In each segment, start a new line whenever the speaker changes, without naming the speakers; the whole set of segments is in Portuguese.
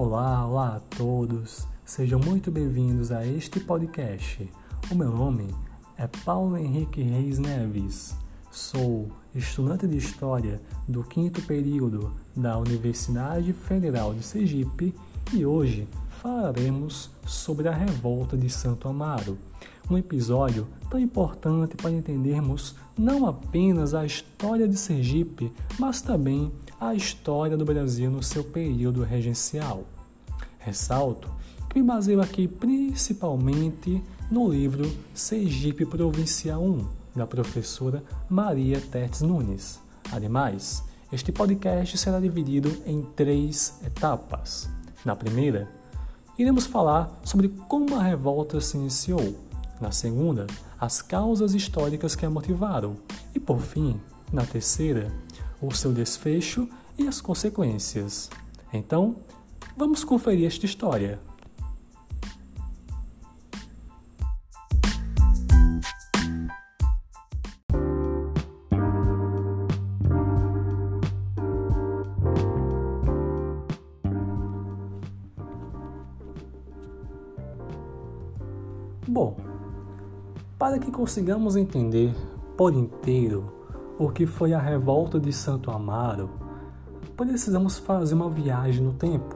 Olá, olá a todos. Sejam muito bem-vindos a este podcast. O meu nome é Paulo Henrique Reis Neves. Sou estudante de História do quinto período da Universidade Federal de Sergipe e hoje falaremos sobre a Revolta de Santo Amaro, um episódio tão importante para entendermos não apenas a história de Sergipe, mas também a história do Brasil no seu período regencial. Ressalto que me baseio aqui principalmente no livro Sergipe Provincial 1, da professora Maria Tertes Nunes. Ademais, este podcast será dividido em três etapas. Na primeira, iremos falar sobre como a revolta se iniciou. Na segunda, as causas históricas que a motivaram. E por fim, na terceira, o seu desfecho e as consequências. Então, vamos conferir esta história. Bom, para que consigamos entender por inteiro o que foi a revolta de Santo Amaro, precisamos fazer uma viagem no tempo.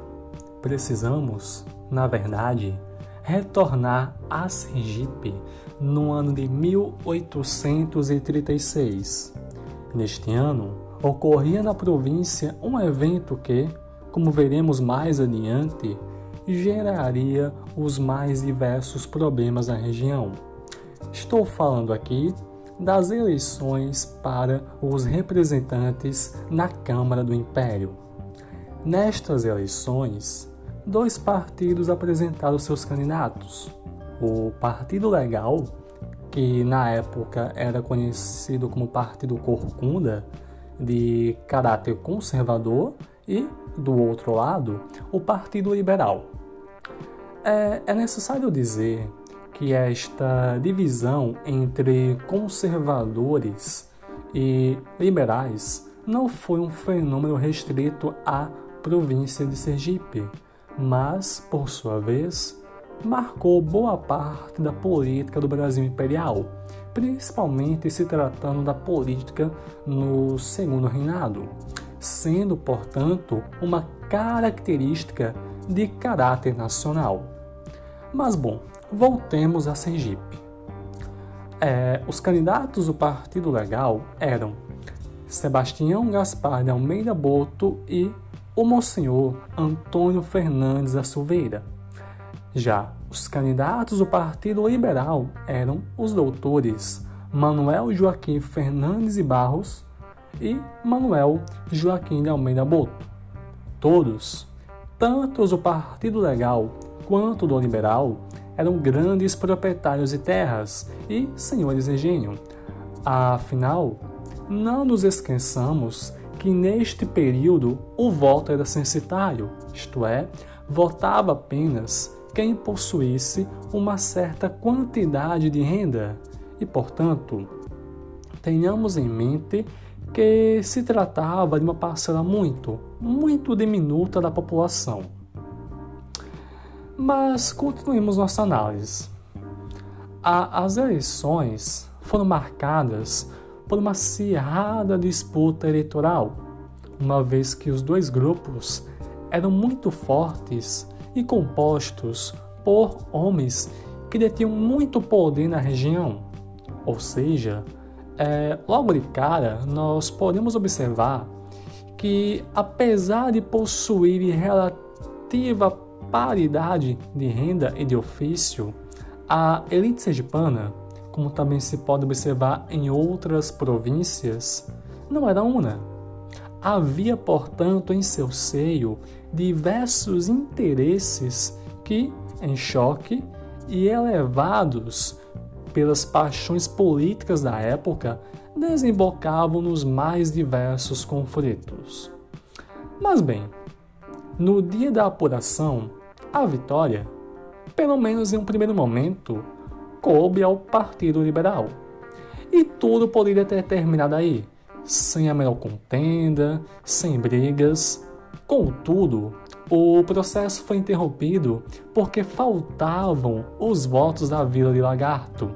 Precisamos, na verdade, retornar a Sergipe no ano de 1836. Neste ano, ocorria na província um evento que, como veremos mais adiante, geraria os mais diversos problemas na região. Estou falando aqui das eleições para os representantes na Câmara do Império. Nestas eleições, dois partidos apresentaram seus candidatos. O Partido Legal, que na época era conhecido como Partido Corcunda, de caráter conservador, e, do outro lado, o Partido Liberal. É, é necessário dizer que esta divisão entre conservadores e liberais não foi um fenômeno restrito à província de Sergipe, mas, por sua vez, marcou boa parte da política do Brasil imperial, principalmente se tratando da política no segundo reinado, sendo, portanto, uma característica de caráter nacional. Mas bom, voltemos a Sergipe. É, os candidatos do Partido Legal eram Sebastião Gaspar de Almeida Boto e o Monsenhor Antônio Fernandes da Silveira. Já os candidatos do Partido Liberal eram os doutores Manuel Joaquim Fernandes e Barros e Manuel Joaquim de Almeida Boto. Todos, tanto os do Partido Legal quanto do Liberal, eram grandes proprietários de terras e senhores de engenho. Afinal, não nos esqueçamos que neste período o voto era censitário, isto é, votava apenas quem possuísse uma certa quantidade de renda e, portanto, tenhamos em mente que se tratava de uma parcela muito, muito diminuta da população. Mas continuemos nossa análise. as eleições foram marcadas por uma acirrada disputa eleitoral, uma vez que os dois grupos eram muito fortes e compostos por homens que detinham muito poder na região. Ou seja, é, logo de cara, nós podemos observar que, apesar de possuir relativa paridade de renda e de ofício, a elite sergipana, como também se pode observar em outras províncias, não era una. Havia, portanto, em seu seio diversos interesses que, em choque e elevados pelas paixões políticas da época, desembocavam nos mais diversos conflitos. Mas bem, no dia da apuração, a vitória, pelo menos em um primeiro momento, coube ao Partido Liberal. E tudo poderia ter terminado aí, sem a menor contenda, sem brigas. Contudo, o processo foi interrompido porque faltavam os votos da Vila de Lagarto.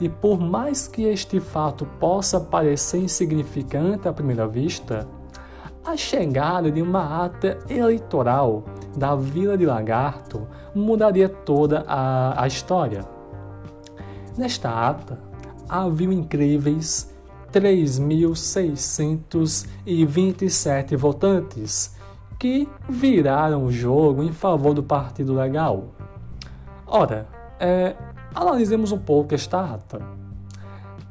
E por mais que este fato possa parecer insignificante à primeira vista, a chegada de uma ata eleitoral da Vila de Lagarto mudaria toda a, a história. Nesta ata, havia incríveis 3.627 votantes que viraram o jogo em favor do Partido Legal. Ora, é, analisemos um pouco esta ata.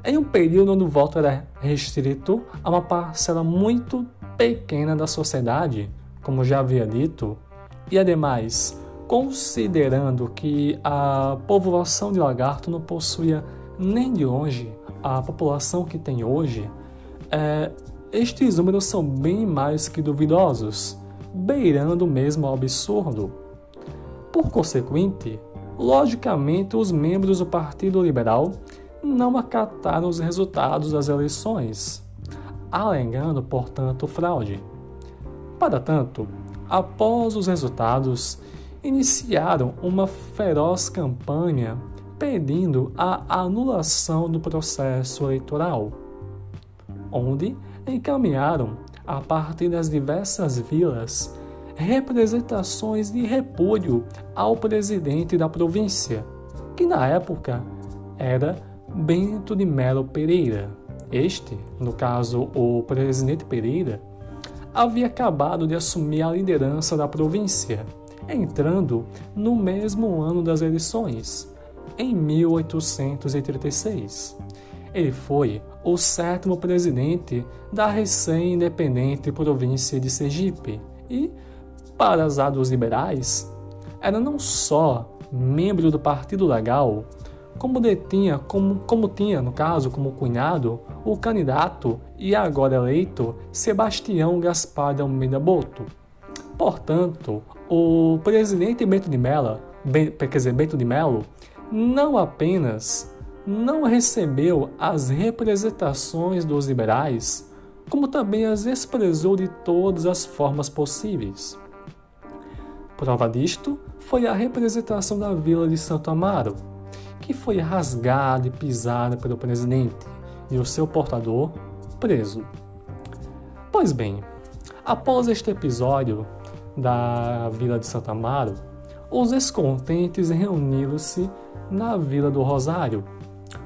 Em um período onde o voto era restrito a uma parcela muito pequena da sociedade, como já havia dito, e ademais, considerando que a população de Lagarto não possuía nem de longe a população que tem hoje, é, estes números são bem mais que duvidosos, beirando mesmo ao absurdo. Por consequente, logicamente os membros do Partido Liberal não acataram os resultados das eleições, alegando, portanto, fraude. Para tanto, após os resultados, iniciaram uma feroz campanha pedindo a anulação do processo eleitoral, onde encaminharam, a partir das diversas vilas, representações de repúdio ao presidente da província, que na época era Bento de Melo Pereira. Este, no caso o presidente Pereira, havia acabado de assumir a liderança da província, entrando no mesmo ano das eleições, em 1836. Ele foi o sétimo presidente da recém-independente província de Sergipe e, para azar dos liberais, era não só membro do Partido Legal, como detinha, como, como tinha, no caso, como cunhado, o candidato e agora eleito Sebastião Gaspar de Almeida Boto. Portanto, o presidente Bento de Mello, quer dizer, Bento de Mello, não apenas não recebeu as representações dos liberais, como também as expressou de todas as formas possíveis. Prova disto foi a representação da Vila de Santo Amaro, que foi rasgada e pisada pelo presidente e o seu portador preso. Pois bem, após este episódio da Vila de Santo Amaro, os descontentes reuniram-se na Vila do Rosário,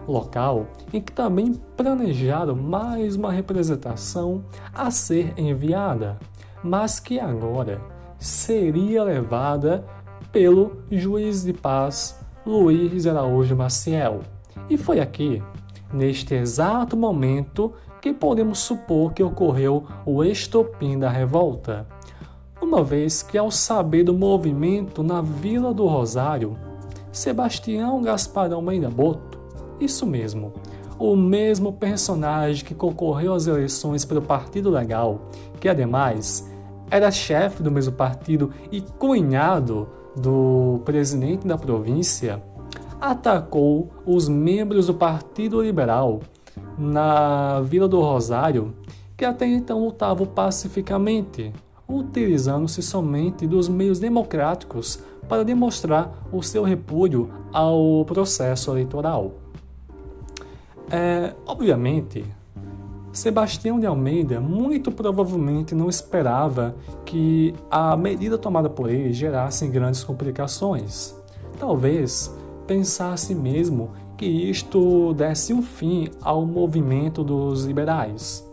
local em que também planejaram mais uma representação a ser enviada, mas que agora seria levada pelo juiz de paz Luiz Araújo Maciel. E foi aqui, neste exato momento, que podemos supor que ocorreu o estopim da revolta, uma vez que, ao saber do movimento na Vila do Rosário, Sebastião Gaspar Almeida Boto, isso mesmo, o mesmo personagem que concorreu às eleições pelo Partido Legal, que ademais era chefe do mesmo partido e cunhado do presidente da província, atacou os membros do Partido Liberal na Vila do Rosário, que até então lutavam pacificamente, utilizando-se somente dos meios democráticos para demonstrar o seu repúdio ao processo eleitoral. É, obviamente, Sebastião de Almeida muito provavelmente não esperava que a medida tomada por ele gerasse grandes complicações. Talvez pensasse mesmo que isto desse um fim ao movimento dos liberais.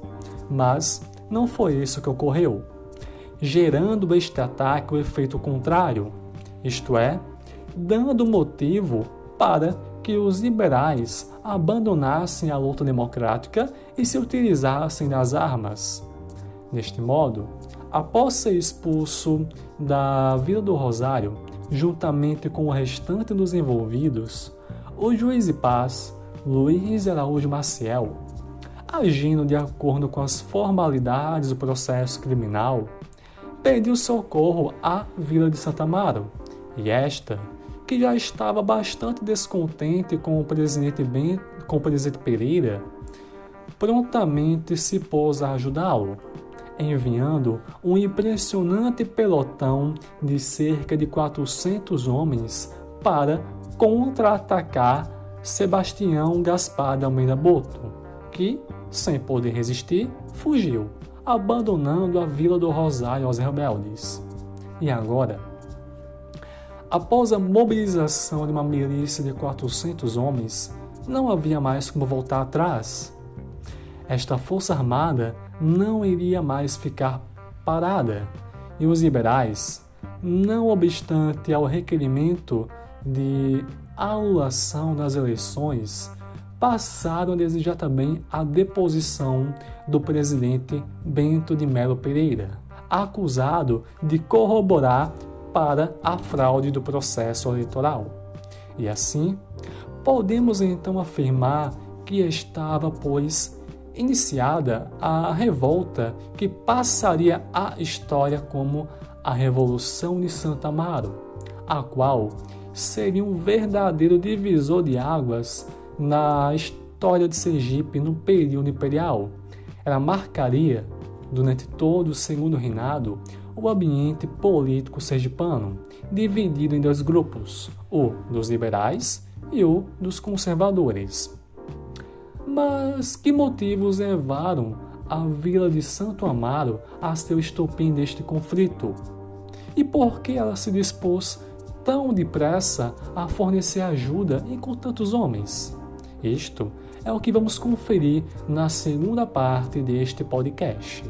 Mas não foi isso que ocorreu, gerando este ataque o efeito contrário, isto é, dando motivo para que os liberais abandonassem a luta democrática e se utilizassem das armas. Neste modo, após ser expulso da Vila do Rosário, juntamente com o restante dos envolvidos, o juiz de paz, Luiz Araújo Maciel, agindo de acordo com as formalidades do processo criminal, pediu socorro à Vila de Santa Amaro, e esta, que já estava bastante descontente com o presidente, ben, com o presidente Pereira, prontamente se pôs a ajudá-lo, enviando um impressionante pelotão de cerca de 400 homens para contra-atacar Sebastião Gaspar da Almeida Boto, que, sem poder resistir, fugiu, abandonando a Vila do Rosário aos rebeldes. E agora? Após a mobilização de uma milícia de 400 homens, não havia mais como voltar atrás. Esta força armada não iria mais ficar parada, e os liberais, não obstante ao requerimento de anulação das eleições, passaram a desejar também a deposição do presidente Bento de Melo Pereira, acusado de corroborar para a fraude do processo eleitoral. E assim, podemos então afirmar que estava, pois, iniciada a revolta que passaria à história como a Revolução de Santa Amaro, a qual seria um verdadeiro divisor de águas na história de Sergipe no período imperial. Ela marcaria, durante todo o segundo reinado, o ambiente político sergipano, dividido em dois grupos, o dos liberais e o dos conservadores. Mas que motivos levaram a vila de Santo Amaro a ser o estopim deste conflito? E por que ela se dispôs tão depressa a fornecer ajuda com tantos homens? Isto é o que vamos conferir na segunda parte deste podcast.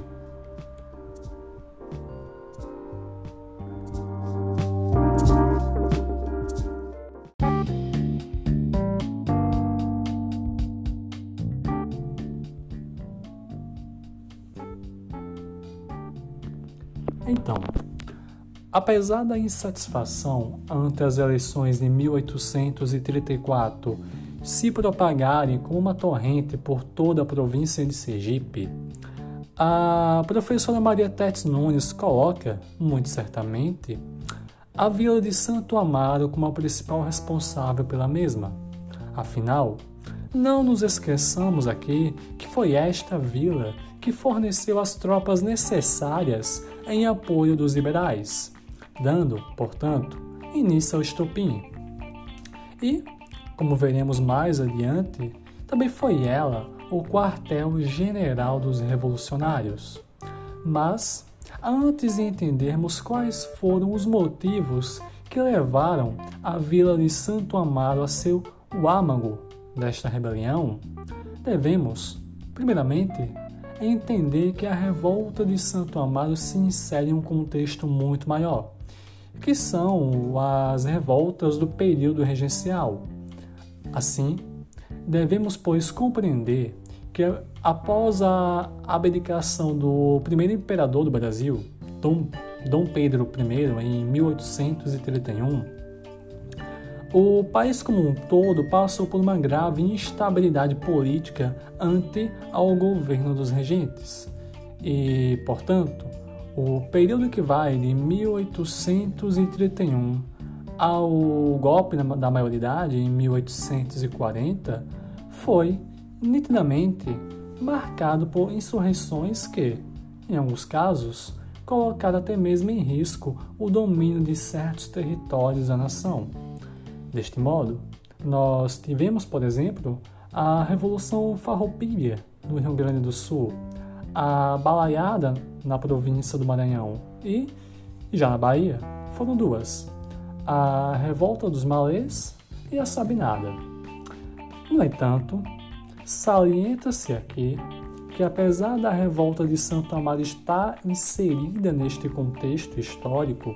Apesar da insatisfação ante as eleições de 1834 se propagarem como uma torrente por toda a província de Sergipe, a professora Maria Tetes Nunes coloca, muito certamente, a vila de Santo Amaro como a principal responsável pela mesma. Afinal, não nos esqueçamos aqui que foi esta vila que forneceu as tropas necessárias em apoio dos liberais, dando, portanto, início ao estopim. E, como veremos mais adiante, também foi ela o quartel-general dos revolucionários. Mas, antes de entendermos quais foram os motivos que levaram a vila de Santo Amaro a ser o âmago desta rebelião, devemos, primeiramente, entender que a revolta de Santo Amaro se insere em um contexto muito maior, que são as revoltas do período regencial. Assim, devemos, pois, compreender que após a abdicação do primeiro imperador do Brasil, Dom, Dom Pedro I, em 1831, o país como um todo passou por uma grave instabilidade política ante ao governo dos regentes. E, portanto, o período que vai de 1831 ao golpe da maioridade em 1840 foi nitidamente marcado por insurreições que, em alguns casos, colocaram até mesmo em risco o domínio de certos territórios da nação. Deste modo, nós tivemos, por exemplo, a Revolução Farroupilha no Rio Grande do Sul, a Balaiada na província do Maranhão e, já na Bahia, foram duas, a Revolta dos Malês e a Sabinada. No entanto, salienta-se aqui que apesar da revolta de Santo Amaro estar inserida neste contexto histórico,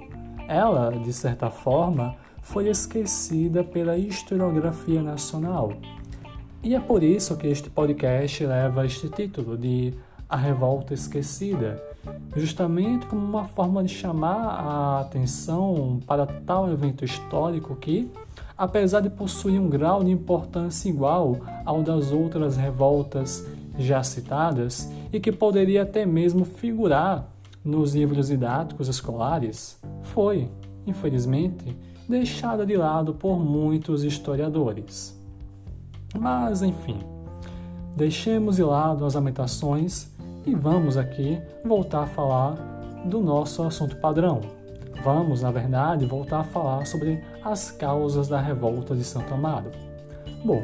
ela, de certa forma, foi esquecida pela historiografia nacional. E é por isso que este podcast leva este título de A Revolta Esquecida, justamente como uma forma de chamar a atenção para tal evento histórico que, apesar de possuir um grau de importância igual ao das outras revoltas já citadas e que poderia até mesmo figurar nos livros didáticos escolares, foi, infelizmente, deixada de lado por muitos historiadores. Mas, enfim, deixemos de lado as lamentações E vamos aqui voltar a falar do nosso assunto padrão. Vamos, na verdade, voltar a falar sobre as causas da revolta de Santo Amaro. Bom,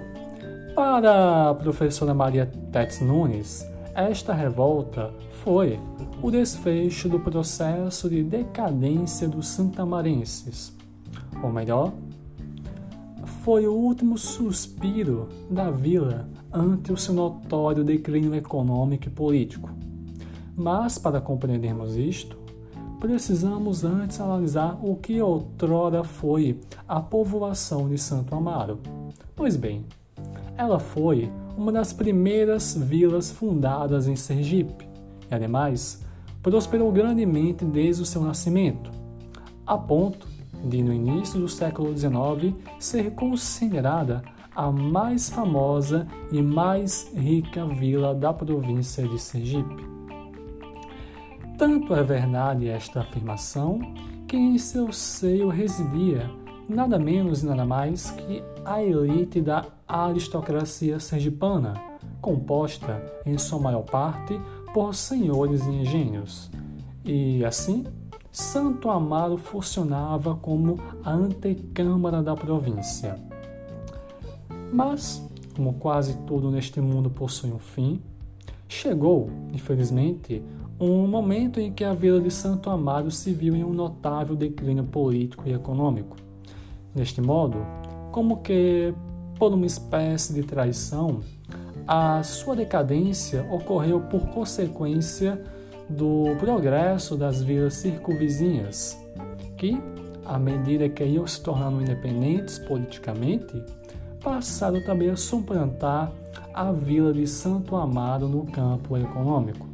para a professora Maria Tetz Nunes, esta revolta foi o desfecho do processo de decadência dos santamarenses, ou melhor, foi o último suspiro da vila ante o seu notório declínio econômico e político. Mas, para compreendermos isto, precisamos antes analisar o que outrora foi a povoação de Santo Amaro. Pois bem, ela foi uma das primeiras vilas fundadas em Sergipe e, ademais, prosperou grandemente desde o seu nascimento, a ponto de, no início do século XIX, ser considerada a mais famosa e mais rica vila da província de Sergipe. Tanto é verdade esta afirmação que em seu seio residia nada menos e nada mais que a elite da aristocracia sergipana, composta, em sua maior parte, por senhores e engenhos. E assim, Santo Amaro funcionava como a antecâmara da província. Mas, como quase tudo neste mundo possui um fim, chegou, infelizmente, um momento em que a vila de Santo Amaro se viu em um notável declínio político e econômico. Deste modo, como que por uma espécie de traição, a sua decadência ocorreu por consequência do progresso das vilas circunvizinhas, que, à medida que iam se tornando independentes politicamente, passaram também a suplantar a vila de Santo Amaro no campo econômico.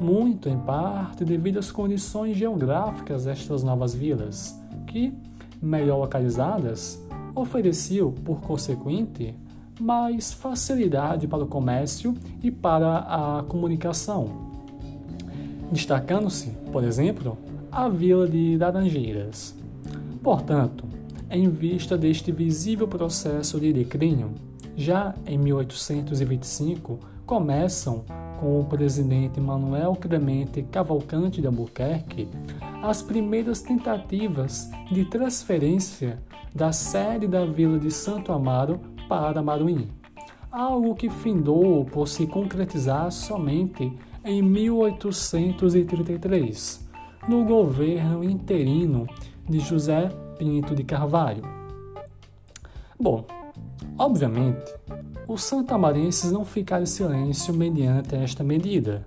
Muito em parte devido às condições geográficas destas novas vilas, que, melhor localizadas, ofereciam, por consequente, mais facilidade para o comércio e para a comunicação. Destacando-se, por exemplo, a vila de Laranjeiras. Portanto, em vista deste visível processo de declínio, já em 1825 começam com o presidente Manuel Clemente Cavalcante de Albuquerque as primeiras tentativas de transferência da sede da vila de Santo Amaro para Maruim, algo que findou por se concretizar somente em 1833, no governo interino de José Pinto de Carvalho. Bom, obviamente, os santamarenses não ficaram em silêncio mediante esta medida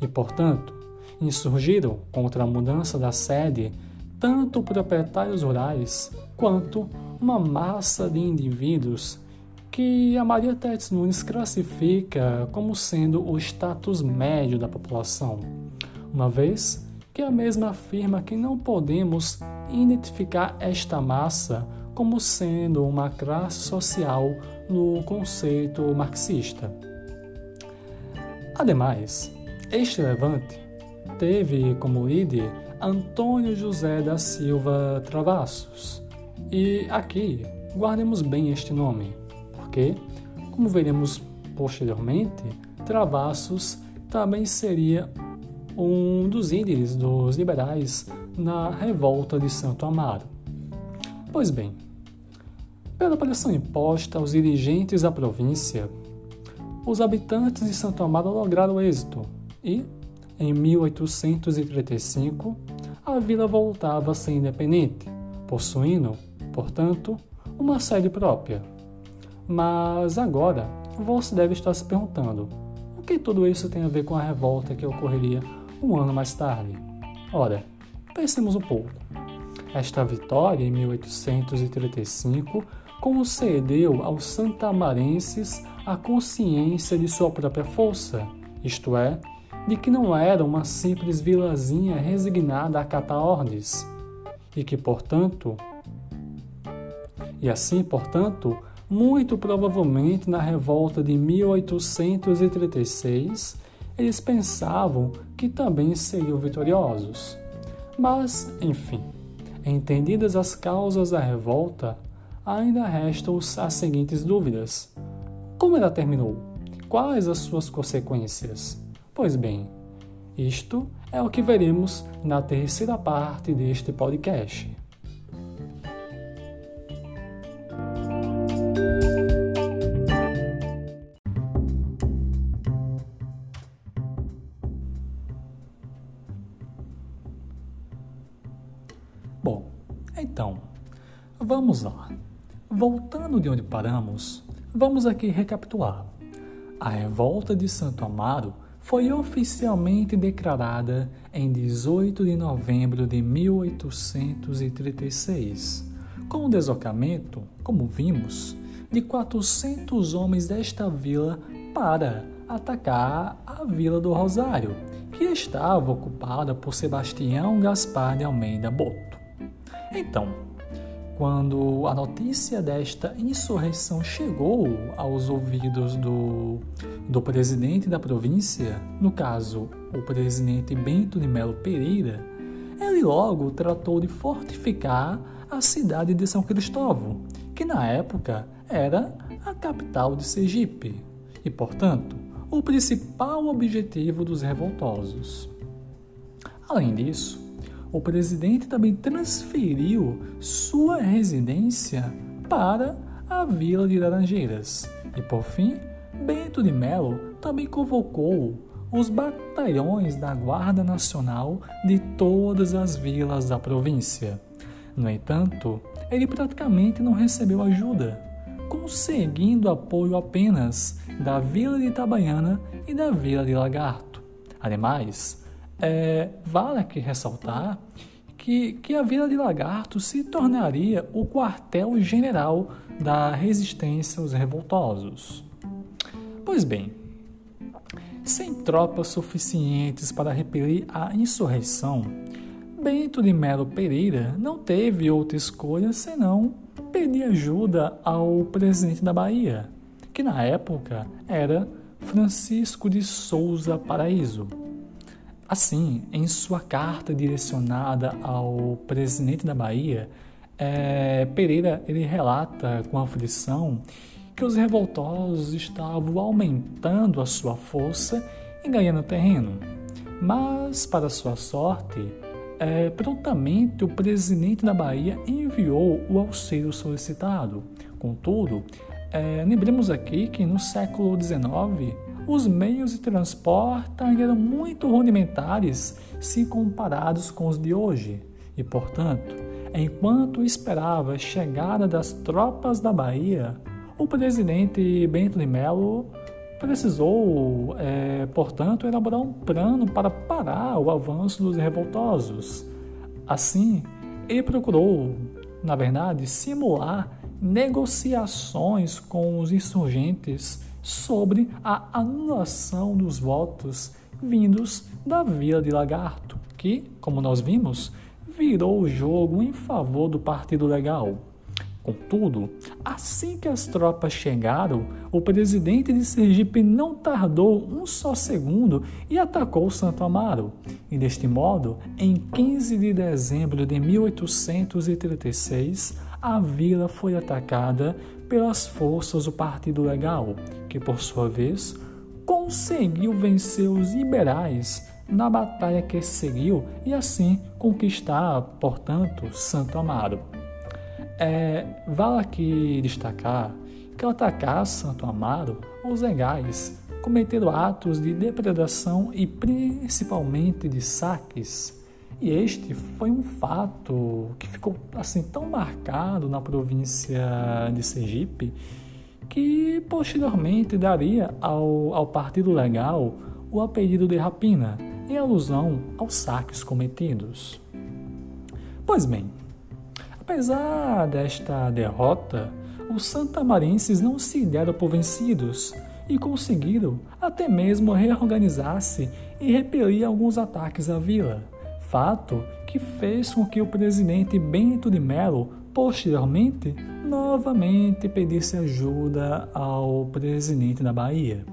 e, portanto, insurgiram contra a mudança da sede tanto proprietários rurais quanto uma massa de indivíduos que a Maria Tetz Nunes classifica como sendo o status médio da população, uma vez que a mesma afirma que não podemos identificar esta massa como sendo uma classe social no conceito marxista. Ademais, este levante teve como líder Antônio José da Silva Travassos. E aqui guardemos bem este nome, porque, como veremos posteriormente, Travassos também seria um dos líderes dos liberais na revolta de Santo Amaro. Pois bem, pela pressão imposta aos dirigentes da província, os habitantes de Santo Amaro lograram êxito e, em 1835, a vila voltava a ser independente, possuindo, portanto, uma sede própria. Mas agora você deve estar se perguntando: o que tudo isso tem a ver com a revolta que ocorreria um ano mais tarde? Ora, pensemos um pouco. Esta vitória, em 1835, concedeu aos santamarenses a consciência de sua própria força, isto é, de que não era uma simples vilazinha resignada a acatar ordens, e que, portanto, e assim, portanto, muito provavelmente na revolta de 1836, eles pensavam que também seriam vitoriosos. Mas, enfim, entendidas as causas da revolta, ainda restam as seguintes dúvidas: como ela terminou? Quais as suas consequências? Pois bem, isto é o que veremos na terceira parte deste podcast. Vamos lá. Voltando de onde paramos, vamos aqui recapitular. A revolta de Santo Amaro foi oficialmente declarada em 18 de novembro de 1836, com o deslocamento, como vimos, de 400 homens desta vila para atacar a Vila do Rosário, que estava ocupada por Sebastião Gaspar de Almeida Boto. Então, quando a notícia desta insurreição chegou aos ouvidos do, do presidente da província, no caso, o presidente Bento de Melo Pereira, ele logo tratou de fortificar a cidade de São Cristóvão, que na época era a capital de Sergipe, e, portanto, o principal objetivo dos revoltosos. Além disso, o presidente também transferiu sua residência para a vila de Laranjeiras. E por fim, Bento de Melo também convocou os batalhões da Guarda Nacional de todas as vilas da província. No entanto, ele praticamente não recebeu ajuda, conseguindo apoio apenas da vila de Itabaiana e da vila de Lagarto. Ademais, é, vale aqui ressaltar que, que a Vila de Lagarto se tornaria o quartel-general da resistência aos revoltosos. Pois bem, sem tropas suficientes para repelir a insurreição, Bento de Melo Pereira não teve outra escolha senão pedir ajuda ao presidente da Bahia, que na época era Francisco de Souza Paraíso. Assim, em sua carta direcionada ao presidente da Bahia, é, Pereira ele relata com aflição que os revoltosos estavam aumentando a sua força e ganhando terreno. Mas, para sua sorte, é, prontamente o presidente da Bahia enviou o auxílio solicitado. Contudo, é, lembremos aqui que no século XIX os meios de transporte eram muito rudimentares se comparados com os de hoje, e, portanto, enquanto esperava a chegada das tropas da Bahia, o presidente Bento de Mello precisou, é, portanto, elaborar um plano para parar o avanço dos revoltosos. Assim, ele procurou, na verdade, simular negociações com os insurgentes sobre a anulação dos votos vindos da Vila de Lagarto, que, como nós vimos, virou o jogo em favor do Partido Legal. Contudo, assim que as tropas chegaram, o presidente de Sergipe não tardou um só segundo e atacou Santo Amaro. E deste modo, em 15 de dezembro de 1836, a vila foi atacada pelas forças do Partido Legal, que por sua vez conseguiu vencer os liberais na batalha que seguiu e assim conquistar, portanto, Santo Amaro. É, vale aqui destacar que ao atacar Santo Amaro, os legais cometeram atos de depredação e principalmente de saques e este foi um fato que ficou assim tão marcado na província de Sergipe que posteriormente daria ao, ao Partido Legal o apelido de rapina, em alusão aos saques cometidos. Pois bem, apesar desta derrota, os santamarenses não se deram por vencidos e conseguiram até mesmo reorganizar-se e repelir alguns ataques à vila fato que fez com que o presidente Bento de Mello, posteriormente, novamente pedisse ajuda ao presidente da Bahia.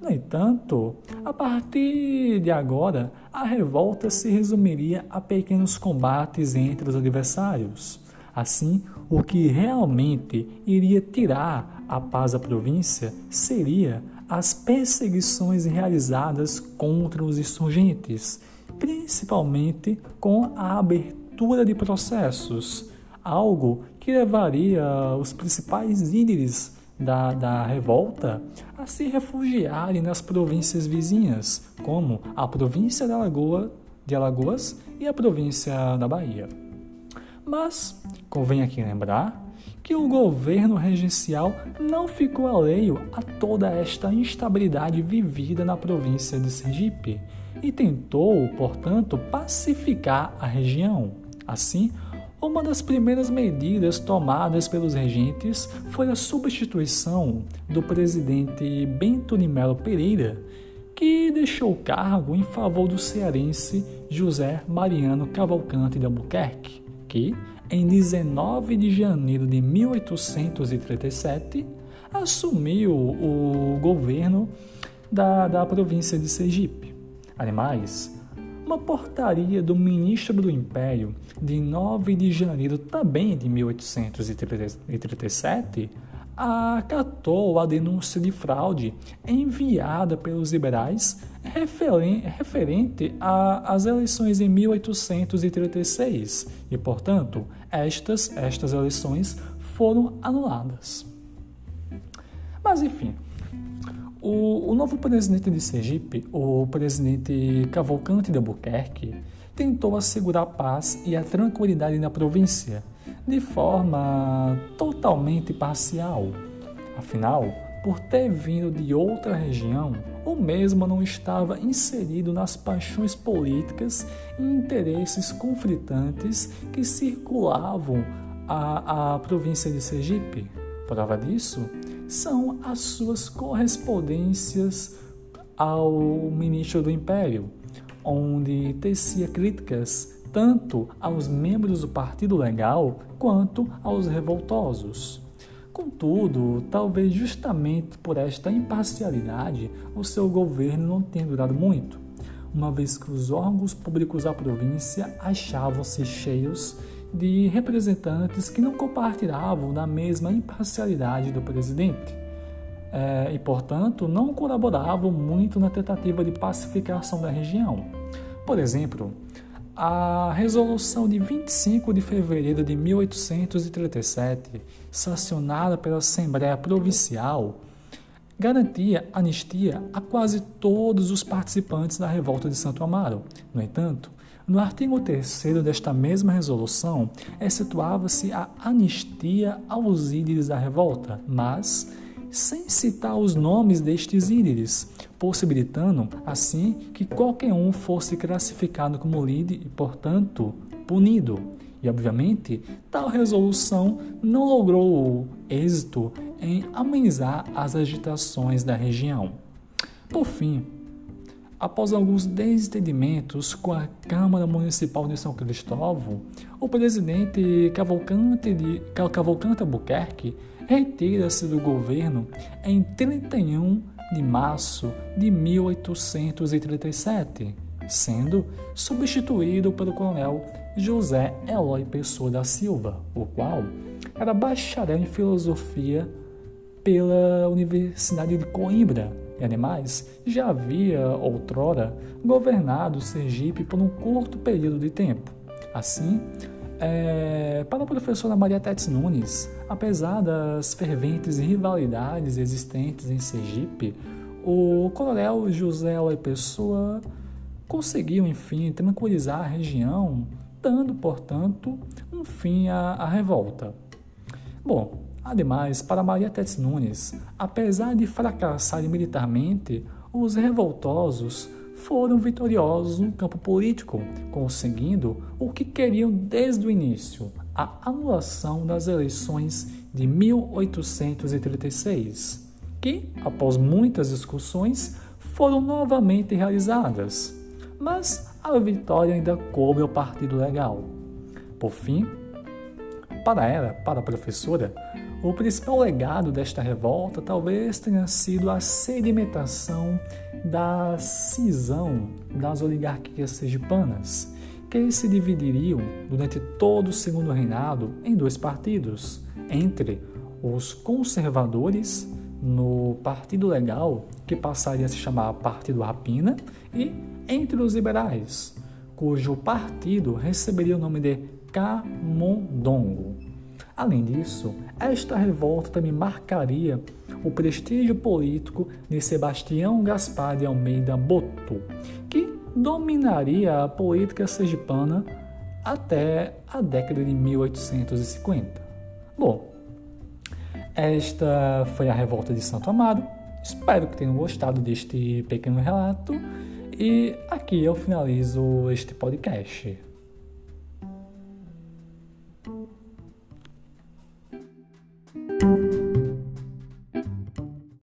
No entanto, a partir de agora, a revolta se resumiria a pequenos combates entre os adversários. Assim, o que realmente iria tirar a paz da província seria as perseguições realizadas contra os insurgentes, principalmente com a abertura de processos, algo que levaria os principais líderes da, da revolta a se refugiarem nas províncias vizinhas, como a província de, Alagoa, de Alagoas e a província da Bahia. Mas convém aqui lembrar que o governo regencial não ficou alheio a toda esta instabilidade vivida na província de Sergipe e tentou, portanto, pacificar a região. Assim, uma das primeiras medidas tomadas pelos regentes foi a substituição do presidente Bento de Melo Pereira, que deixou o cargo em favor do cearense José Mariano Cavalcante de Albuquerque, que, em 19 de janeiro de 1837, assumiu o governo da, da província de Sergipe. Ademais, uma portaria do ministro do Império de 9 de janeiro também de 1837 acatou a denúncia de fraude enviada pelos liberais referente às eleições em 1836 e, portanto, estas, estas eleições foram anuladas. Mas, enfim, o, o novo presidente de Sergipe, o presidente Cavalcante de Albuquerque, tentou assegurar a paz e a tranquilidade na província de forma totalmente parcial. Afinal, por ter vindo de outra região, o mesmo não estava inserido nas paixões políticas e interesses conflitantes que circulavam a, a província de Sergipe. Prova disso são as suas correspondências ao ministro do Império, onde tecia críticas tanto aos membros do Partido Legal quanto aos revoltosos. Contudo, talvez justamente por esta imparcialidade, o seu governo não tenha durado muito, uma vez que os órgãos públicos da província achavam-se cheios de representantes que não compartilhavam da mesma imparcialidade do presidente. É, e, portanto, não colaboravam muito na tentativa de pacificação da região. Por exemplo, a resolução de 25 de fevereiro de 1837, sancionada pela Assembleia Provincial, garantia anistia a quase todos os participantes da revolta de Santo Amaro. No entanto, no artigo 3 desta mesma resolução, excetuava-se a anistia aos líderes da revolta, mas sem citar os nomes destes líderes, possibilitando assim que qualquer um fosse classificado como líder e, portanto, punido. E, obviamente, tal resolução não logrou êxito em amenizar as agitações da região. Por fim, após alguns desentendimentos com a Câmara Municipal de São Cristóvão, o presidente Cavalcante, de, Cavalcante Albuquerque retira-se do governo em 31 de março de 1837, sendo substituído pelo coronel José Eloy Pessoa da Silva, o qual era bacharel em filosofia pela Universidade de Coimbra e, ademais, já havia outrora governado Sergipe por um curto período de tempo. Assim, é, para a professora Maria Tetes Nunes, apesar das ferventes rivalidades existentes em Sergipe, o coronel José Eloy Pessoa conseguiu, enfim, tranquilizar a região, dando, portanto, um fim à, à revolta. Bom, ademais, para Maria Tetes Nunes, apesar de fracassarem militarmente, os revoltosos foram vitoriosos no campo político, conseguindo o que queriam desde o início: a anulação das eleições de 1836, que, após muitas discussões, foram novamente realizadas. Mas a vitória ainda coube ao Partido Legal. Por fim, para ela, para a professora, o principal legado desta revolta talvez tenha sido a sedimentação da cisão das oligarquias sergipanas, que se dividiriam durante todo o segundo reinado em dois partidos, entre os conservadores no Partido Legal, que passaria a se chamar Partido Rapina, e entre os liberais, cujo partido receberia o nome de Camundongo. Além disso, esta revolta também marcaria o prestígio político de Sebastião Gaspar de Almeida Boto, que dominaria a política sergipana até a década de 1850. Bom, esta foi a revolta de Santo Amaro. Espero que tenham gostado deste pequeno relato e aqui eu finalizo este podcast.